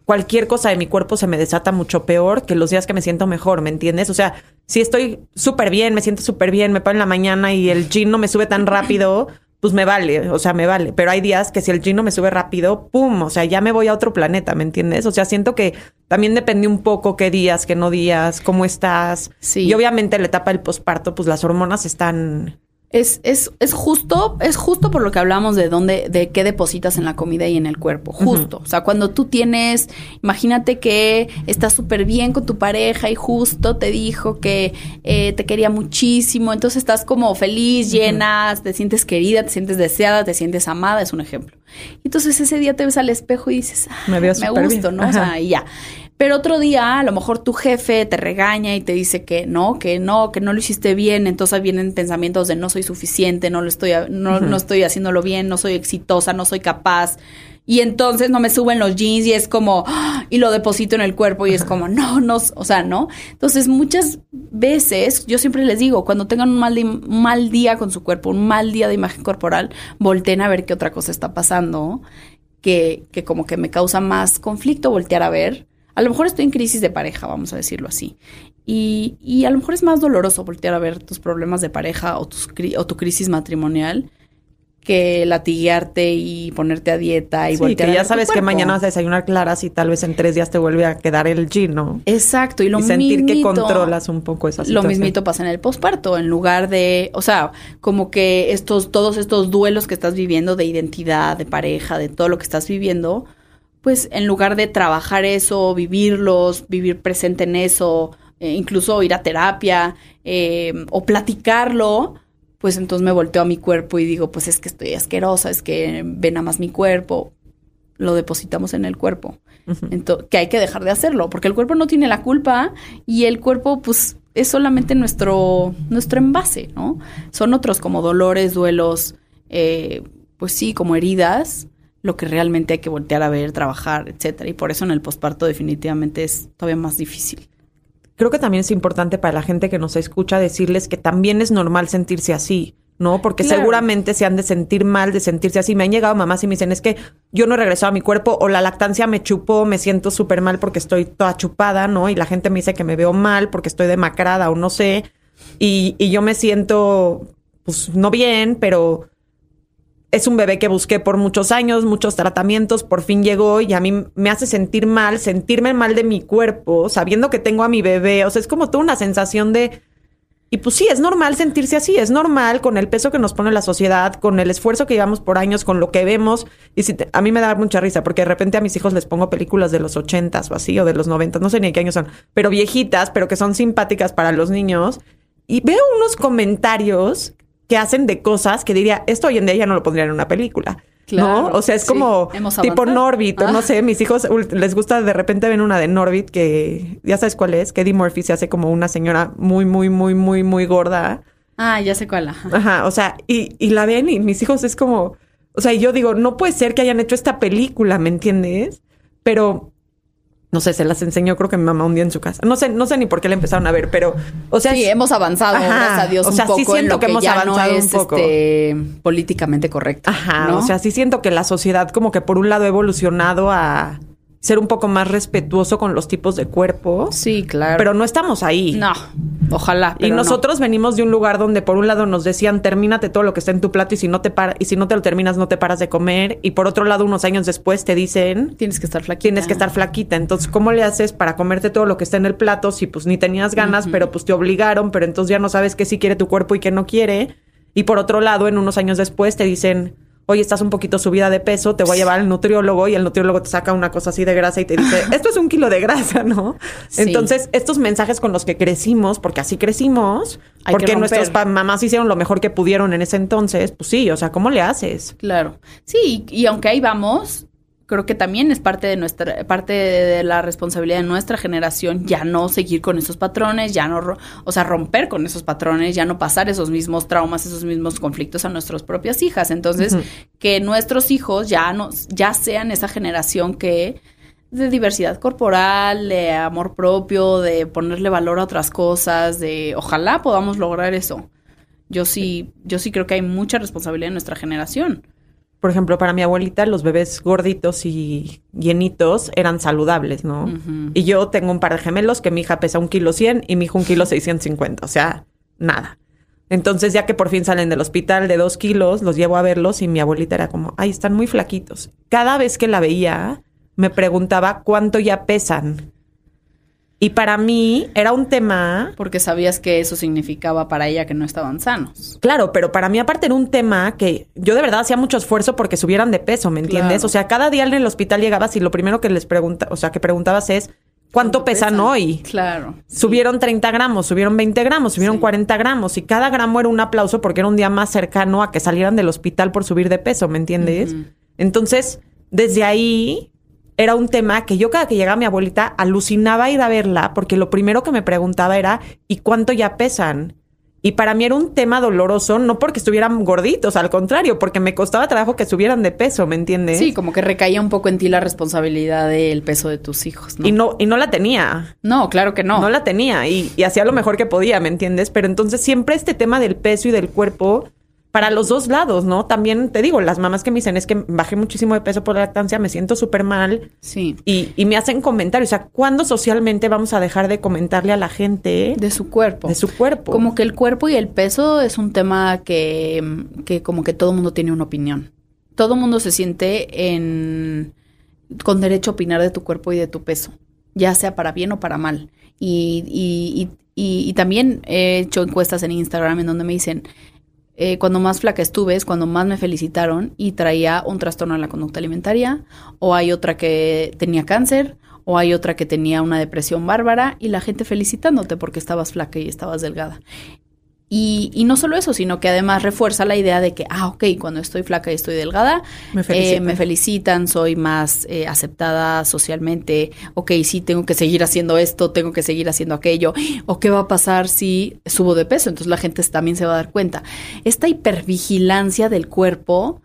Speaker 2: Cualquier cosa de mi cuerpo se me desata mucho peor que los días que me siento mejor, ¿me entiendes? O sea, si estoy súper bien, me siento súper bien, me paro en la mañana y el jean no me sube tan rápido, pues me vale, o sea, me vale. Pero hay días que si el gino me sube rápido, ¡pum! O sea, ya me voy a otro planeta, ¿me entiendes? O sea, siento que también depende un poco qué días, qué no días, cómo estás. Sí. Y obviamente la etapa del posparto, pues las hormonas están
Speaker 3: es, es, es justo, es justo por lo que hablamos de dónde, de qué depositas en la comida y en el cuerpo. Justo. O sea, cuando tú tienes, imagínate que estás súper bien con tu pareja y justo te dijo que eh, te quería muchísimo, entonces estás como feliz, llena, te sientes querida, te sientes deseada, te sientes amada, es un ejemplo. Entonces ese día te ves al espejo y dices, me, veo me gusto, ¿no? O sea, y ya. Pero otro día, a lo mejor tu jefe te regaña y te dice que no, que no, que no lo hiciste bien. Entonces vienen pensamientos de no soy suficiente, no lo estoy, no, no estoy haciéndolo bien, no soy exitosa, no soy capaz. Y entonces no me suben los jeans y es como, ¡ah! y lo deposito en el cuerpo y es como, no, no, o sea, ¿no? Entonces muchas veces, yo siempre les digo, cuando tengan un mal, un mal día con su cuerpo, un mal día de imagen corporal, volteen a ver qué otra cosa está pasando, que, que como que me causa más conflicto voltear a ver. A lo mejor estoy en crisis de pareja, vamos a decirlo así. Y, y a lo mejor es más doloroso voltear a ver tus problemas de pareja o, tus, o tu crisis matrimonial que latiguearte y ponerte a dieta y
Speaker 2: sí, que ya sabes que mañana vas a desayunar claras y tal vez en tres días te vuelve a quedar el gin, ¿no?
Speaker 3: Exacto. Y lo
Speaker 2: y sentir que controlas un poco esa situación.
Speaker 3: Lo mismito pasa en el posparto, en lugar de, o sea, como que estos, todos estos duelos que estás viviendo de identidad, de pareja, de todo lo que estás viviendo, pues en lugar de trabajar eso, vivirlos, vivir presente en eso, eh, incluso ir a terapia eh, o platicarlo, pues entonces me volteo a mi cuerpo y digo, pues es que estoy asquerosa, es que ven a más mi cuerpo, lo depositamos en el cuerpo. entonces, que hay que dejar de hacerlo, porque el cuerpo no tiene la culpa y el cuerpo, pues, es solamente nuestro, nuestro envase, ¿no? Son otros como dolores, duelos, eh, pues sí, como heridas, lo que realmente hay que voltear a ver, trabajar, etcétera. Y por eso en el posparto definitivamente es todavía más difícil
Speaker 2: creo que también es importante para la gente que nos escucha decirles que también es normal sentirse así, ¿no? Porque seguramente se han de sentir mal, de sentirse así. Me han llegado mamás y me dicen, es que yo no he regresado a mi cuerpo o la lactancia me chupó, me siento súper mal porque estoy toda chupada, ¿no? Y la gente me dice que me veo mal porque estoy demacrada o no sé. Y, y yo me siento, pues, no bien, pero es un bebé que busqué por muchos años, muchos tratamientos, por fin llegó y a mí me hace sentir mal, sentirme mal de mi cuerpo, sabiendo que tengo a mi bebé. O sea, es como toda una sensación de... Y pues sí, es normal sentirse así, es normal con el peso que nos pone la sociedad, con el esfuerzo que llevamos por años, con lo que vemos. Y si a mí me da mucha risa, porque de repente a mis hijos les pongo películas de los ochentas o así, o de los noventas, no sé ni qué años son, pero viejitas, pero que son simpáticas para los niños. Y veo unos comentarios que hacen de cosas que diría, esto hoy en día ya no lo pondría en una película. ¿No? O sea, es como tipo Norbit, no ah. sé, mis hijos les gusta de repente ven una de Norbit que ya sabes cuál es, que Eddie Murphy se hace como una señora muy, muy, muy, muy, muy gorda.
Speaker 3: Ah, ya sé cuál.
Speaker 2: Ajá, o sea, y, y la ven y mis hijos es como, o sea, yo digo, no puede ser que hayan hecho esta película, ¿me entiendes? Pero no sé, se las enseñó creo que mi mamá un día en su casa. No sé, no sé ni por qué la empezaron a ver, pero, o sea,
Speaker 3: sí, hemos avanzado, gracias a Dios, o sea, un poco sí siento que, hemos avanzado un poco. Este, políticamente correcto.
Speaker 2: Ajá, o sea, sí siento que la sociedad como que por un lado ha evolucionado a ser un poco más respetuoso con los tipos de cuerpo.
Speaker 3: Sí, claro.
Speaker 2: Pero no estamos ahí.
Speaker 3: No, ojalá.
Speaker 2: y nosotros venimos de un lugar donde por un lado nos decían, termínate todo lo que está en tu plato y si no te para, y si no te lo terminas, no te paras de comer. Y por otro lado, unos años después te dicen,
Speaker 3: tienes que estar flaquita.
Speaker 2: Tienes que estar flaquita. Entonces, ¿cómo le haces para comerte todo lo que está en el plato si pues ni tenías ganas, pero pues te obligaron, pero entonces ya no sabes qué sí quiere tu cuerpo y qué no quiere? Y por otro lado, en unos años después te dicen, oye, estás un poquito subida de peso, te voy a llevar al nutriólogo y el nutriólogo te saca una cosa así de grasa y te dice, esto es un kilo de grasa, ¿no? Entonces, estos mensajes con los que crecimos, porque así crecimos, porque nuestras mamás hicieron lo mejor que pudieron en ese entonces, pues sí, o sea, ¿cómo le haces?
Speaker 3: Claro. Sí, y aunque ahí vamos, creo que también es parte de nuestra parte de la responsabilidad de nuestra generación ya no seguir con esos patrones, ya no, o sea, romper con esos patrones, ya no pasar esos mismos traumas, esos mismos conflictos a nuestras propias hijas. Entonces, que nuestros hijos ya no ya sean esa generación que de diversidad corporal, de amor propio, de ponerle valor a otras cosas, de ojalá podamos lograr eso. Yo sí, yo sí creo que hay mucha responsabilidad en nuestra generación
Speaker 2: por ejemplo, para mi abuelita, los bebés gorditos y llenitos eran saludables, ¿no? Y yo tengo un par de gemelos que mi hija pesa un kilo cien y mi hijo un kilo seiscientos cincuenta, o sea, nada. Entonces, ya que por fin salen del hospital de dos kilos, los llevo a verlos y mi abuelita era como, ay, están muy flaquitos. Cada vez que la veía, me preguntaba cuánto ya pesan. Y para mí era un tema...
Speaker 3: Porque sabías que eso significaba para ella que no estaban sanos.
Speaker 2: Claro, pero para mí aparte era un tema que yo de verdad hacía mucho esfuerzo porque subieran de peso, ¿me entiendes? O sea, cada día en el hospital llegabas y lo primero que les pregunta, o sea, que preguntabas es, ¿cuánto, pesan, hoy?
Speaker 3: Claro.
Speaker 2: Subieron 30 gramos, subieron 20 gramos, subieron 40 gramos y cada gramo era un aplauso porque era un día más cercano a que salieran del hospital por subir de peso, ¿me entiendes? Entonces, desde ahí era un tema que yo cada que llegaba mi abuelita alucinaba ir a verla porque lo primero que me preguntaba era ¿y cuánto ya pesan? Y para mí era un tema doloroso, no porque estuvieran gorditos, al contrario, porque me costaba trabajo que subieran de peso, ¿me entiendes?
Speaker 3: Sí, como que recaía un poco en ti la responsabilidad del peso de tus hijos, ¿no?
Speaker 2: Y no, y no la tenía.
Speaker 3: No, claro que no.
Speaker 2: No la tenía y, y hacía lo mejor que podía, ¿me entiendes? Pero entonces siempre este tema del peso y del cuerpo para los dos lados, ¿no? También te digo, las mamás que me dicen es que bajé muchísimo de peso por la lactancia, me siento súper mal.
Speaker 3: Sí.
Speaker 2: Y, y, me hacen comentarios. O sea, ¿cuándo socialmente vamos a dejar de comentarle a la gente?
Speaker 3: De su cuerpo.
Speaker 2: De su cuerpo.
Speaker 3: Como que el cuerpo y el peso es un tema que, que como que todo mundo tiene una opinión. Todo mundo se siente en con derecho a opinar de tu cuerpo y de tu peso, ya sea para bien o para mal. Y, y, y, y también he hecho encuestas en Instagram en donde me dicen, eh, cuando más flaca estuve es cuando más me felicitaron y traía un trastorno en la conducta alimentaria, o hay otra que tenía cáncer, o hay otra que tenía una depresión bárbara y la gente felicitándote porque estabas flaca y estabas delgada. Y, y, no solo eso, sino que además refuerza la idea de que, ah, ok, cuando estoy flaca y estoy delgada,
Speaker 2: me felicitan,
Speaker 3: eh, me felicitan soy más eh, aceptada socialmente, ok, sí, tengo que seguir haciendo esto, tengo que seguir haciendo aquello, o qué va a pasar si subo de peso, entonces la gente también se va a dar cuenta. Esta hipervigilancia del cuerpo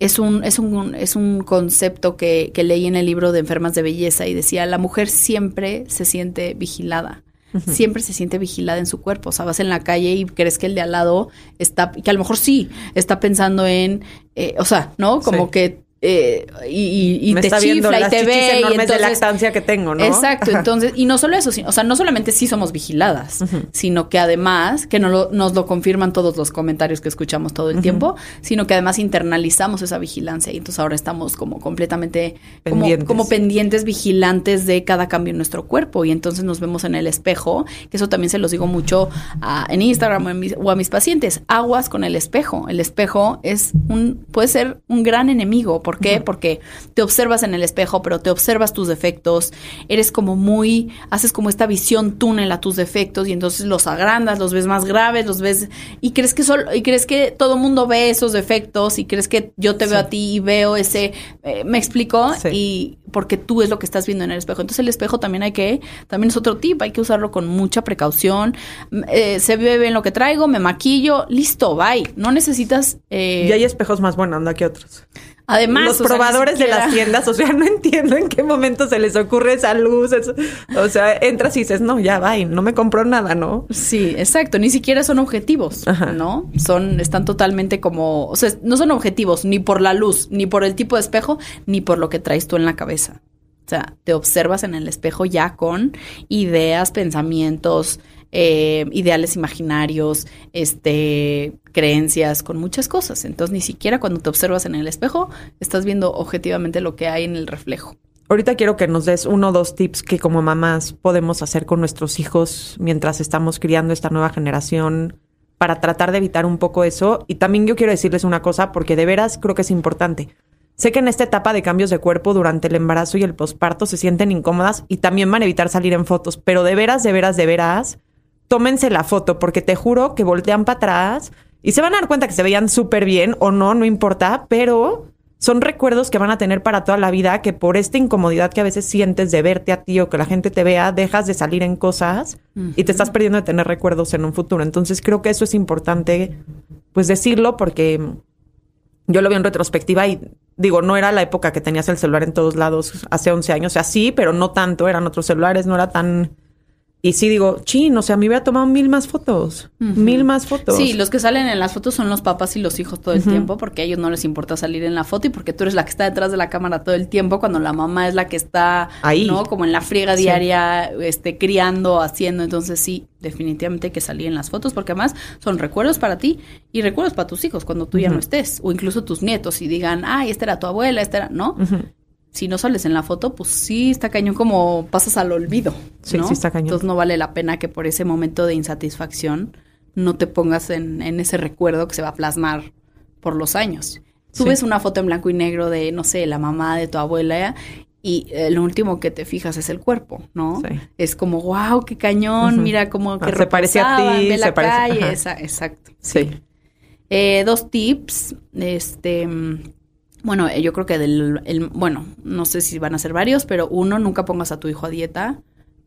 Speaker 3: es un, es un, es un concepto que, que leí en el libro de Enfermas de Belleza y decía, la mujer siempre se siente vigilada siempre se siente vigilada en su cuerpo. O sea, vas en la calle y crees que el de al lado está, que a lo mejor sí, está pensando en, eh, o sea, ¿no? Como sí. que eh, y, y
Speaker 2: Me
Speaker 3: te
Speaker 2: está viendo
Speaker 3: chifla y
Speaker 2: las
Speaker 3: te ve. y
Speaker 2: enormes de
Speaker 3: entonces,
Speaker 2: lactancia que tengo, ¿no?
Speaker 3: Exacto, entonces, y no solo eso, sino, o sea, no solamente sí somos vigiladas, sino que además, que no lo- nos lo confirman todos los comentarios que escuchamos todo el tiempo, sino que además internalizamos esa vigilancia y entonces ahora estamos como completamente como-
Speaker 2: Pendientes.
Speaker 3: Como, pendientes, vigilantes de cada cambio en nuestro cuerpo y entonces nos vemos en el espejo, que eso también se los digo mucho a- en Instagram o, en mis- o a mis pacientes, aguas con el espejo, el espejo es un, puede ser un gran enemigo, ¿por qué? Porque te observas en el espejo, pero te observas tus defectos, eres como muy, haces como esta visión túnel a tus defectos y entonces los agrandas, los ves más graves, los ves y crees que solo, y crees que todo el mundo ve esos defectos y crees que yo te veo
Speaker 2: Sí.
Speaker 3: a ti y veo ese, eh, me explico,
Speaker 2: Sí.
Speaker 3: y porque tú es lo que estás viendo en el espejo. Entonces el espejo también hay que, también es otro tip, hay que usarlo con mucha precaución. Mm, eh, se ve bien lo que traigo, me maquillo, listo, bye. No necesitas, eh,
Speaker 2: Y hay espejos más buena onda que otros.
Speaker 3: Además,
Speaker 2: Los
Speaker 3: o sea, ni
Speaker 2: probadores de las tiendas, o sea, no entiendo en qué momento se les ocurre esa luz. eso. O sea, entras y dices, no, ya va, no me compró nada, ¿no?
Speaker 3: Sí, exacto. Ni siquiera son objetivos,
Speaker 2: Ajá.
Speaker 3: ¿no? Son, están totalmente como, o sea, no son objetivos ni por la luz, ni por el tipo de espejo, ni por lo que traes tú en la cabeza. O sea, te observas en el espejo ya con ideas, pensamientos, eh, ideales imaginarios, este, creencias, con muchas cosas. Entonces, ni siquiera cuando te observas en el espejo, estás viendo objetivamente lo que hay en el reflejo.
Speaker 2: Ahorita quiero que nos des uno o dos tips que como mamás podemos hacer con nuestros hijos mientras estamos criando esta nueva generación para tratar de evitar un poco eso. Y también yo quiero decirles una cosa porque de veras creo que es importante. Sé que en esta etapa de cambios de cuerpo durante el embarazo y el posparto se sienten incómodas y también van a evitar salir en fotos, pero de veras, de veras, de veras, tómense la foto porque te juro que voltean para atrás y se van a dar cuenta que se veían súper bien o no, no importa, pero son recuerdos que van a tener para toda la vida que por esta incomodidad que a veces sientes de verte a ti o que la gente te vea, dejas de salir en cosas y te estás perdiendo de tener recuerdos en un futuro. Entonces creo que eso es importante pues decirlo porque yo lo vi en retrospectiva y digo, no era la época que tenías el celular en todos lados hace 11 años, o sea, sí, pero no tanto, eran otros celulares, no era tan... Y sí digo, chin, o sea, me hubiera tomado mil más fotos, mil más fotos.
Speaker 3: Sí, los que salen en las fotos son los papás y los hijos todo el tiempo porque a ellos no les importa salir en la foto y porque tú eres la que está detrás de la cámara todo el tiempo cuando la mamá es la que está
Speaker 2: Ahí.
Speaker 3: ¿no? Como en la friega
Speaker 2: Sí.
Speaker 3: diaria, este, criando, haciendo. Entonces sí, definitivamente hay que salir en las fotos porque además son recuerdos para ti y recuerdos para tus hijos cuando tú ya no estés o incluso tus nietos y digan, ay, esta era tu abuela, esta era, ¿no? Si no sales en la foto, pues sí está cañón como pasas al olvido.
Speaker 2: Sí,
Speaker 3: ¿no?
Speaker 2: sí está cañón.
Speaker 3: Entonces no vale la pena que por ese momento de insatisfacción no te pongas en, en ese recuerdo que se va a plasmar por los años. Tú
Speaker 2: Sí.
Speaker 3: ves una foto en blanco y negro de, no sé, la mamá de tu abuela y eh, lo último que te fijas es el cuerpo, ¿no?
Speaker 2: Sí.
Speaker 3: Es como, wow, qué cañón, mira como que
Speaker 2: Ah, se parece a ti,
Speaker 3: ve la
Speaker 2: se parece-
Speaker 3: calle, esa- exacto.
Speaker 2: Sí.
Speaker 3: Eh, dos tips, este, mm, bueno, eh, yo creo que del, el- bueno, no sé si van a ser varios, pero uno, nunca pongas a tu hijo a dieta,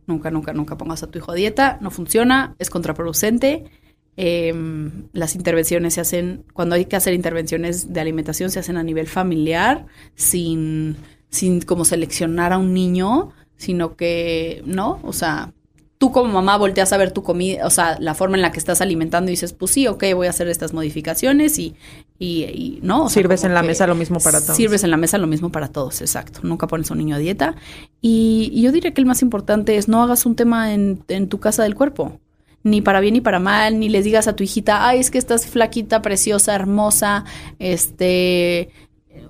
Speaker 3: nunca, nunca, nunca pongas a tu hijo a dieta, no funciona, es contraproducente, Em, las intervenciones se hacen, cuando hay que hacer intervenciones de alimentación, se hacen a nivel familiar, sin, sin como seleccionar a un niño, sino que, ¿no? O sea, tú como mamá volteas a ver tu comida, o sea, la forma en la que estás alimentando y dices, pues sí, ok, voy a hacer estas modificaciones y, y, ¿no?
Speaker 2: sirves en la mesa lo mismo para todos.
Speaker 3: Sirves en la mesa lo mismo para todos, exacto. Nunca pones a un niño a dieta. Y, y yo diría que el más importante es no hagas un tema en, en tu casa del cuerpo ni para bien ni para mal, ni les digas a tu hijita, ay, es que estás flaquita, preciosa, hermosa, este,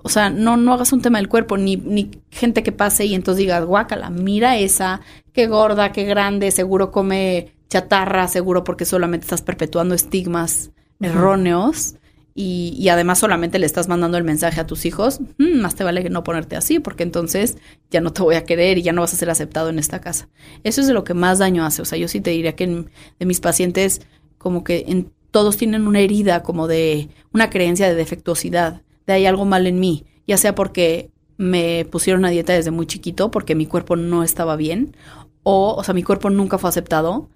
Speaker 3: o sea, no, no hagas un tema del cuerpo, ni, ni gente que pase y entonces digas, guácala, mira esa, qué gorda, qué grande, seguro come chatarra, seguro porque solamente estás perpetuando estigmas erróneos. Y, y, además solamente le estás mandando el mensaje a tus hijos, mm, más te vale no ponerte así, porque entonces ya no te voy a querer y ya no vas a ser aceptado en esta casa. Eso es de lo que más daño hace. O sea, yo sí te diría que de mis pacientes, como que en, todos tienen una herida como de una creencia de defectuosidad, de hay algo mal en mí, ya sea porque me pusieron a dieta desde muy chiquito, porque mi cuerpo no estaba bien, o, o sea, mi cuerpo nunca fue aceptado,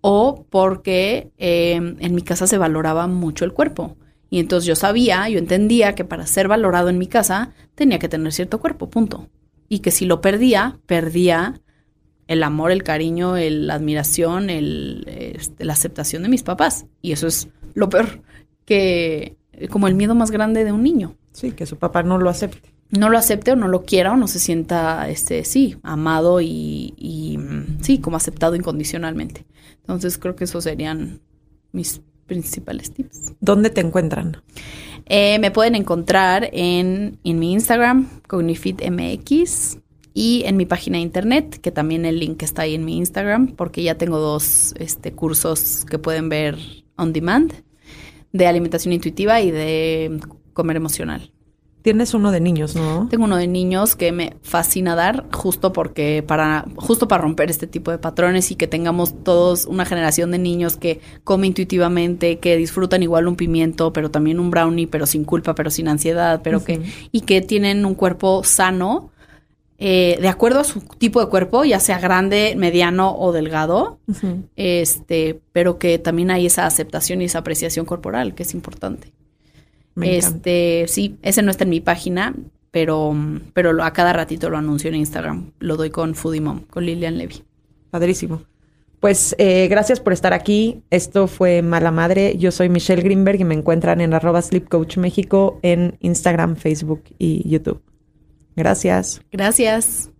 Speaker 3: o porque eh, en mi casa se valoraba mucho el cuerpo. Y entonces yo sabía, yo entendía que para ser valorado en mi casa tenía que tener cierto cuerpo, punto. Y que si lo perdía, perdía el amor, el cariño, la admiración, el, este, la aceptación de mis papás. Y eso es lo peor, que como el miedo más grande de un niño.
Speaker 2: Sí, que su papá no lo acepte.
Speaker 3: No lo acepte o no lo quiera o no se sienta, este, sí, amado y, y sí, como aceptado incondicionalmente. Entonces creo que esos serían mis principales tips.
Speaker 2: ¿Dónde te encuentran?
Speaker 3: Eh, me pueden encontrar en, en mi Instagram, CognifitMX, y en mi página de internet, que también el link está ahí en mi Instagram, porque ya tengo dos este, cursos que pueden ver on demand, de alimentación intuitiva y de comer emocional.
Speaker 2: Tienes uno de niños, ¿no?
Speaker 3: Tengo uno de niños que me fascina dar, justo porque para, justo para romper este tipo de patrones y que tengamos todos una generación de niños que come intuitivamente, que disfrutan igual un pimiento, pero también un brownie, pero sin culpa, pero sin ansiedad, pero que, y que tienen un cuerpo sano, eh, de acuerdo a su tipo de cuerpo, ya sea grande, mediano o delgado, este, pero que también hay esa aceptación y esa apreciación corporal, que es importante este, sí, ese no está en mi página, pero, pero a cada ratito lo anuncio en Instagram. Lo doy con Foodie Mom, con Lilian Levy.
Speaker 2: Padrísimo. Pues eh, gracias por estar aquí. Esto fue Mala Madre. Yo soy Michelle Greenberg y me encuentran en arroba Sleep Coach México en Instagram, Facebook y YouTube. Gracias.
Speaker 3: Gracias.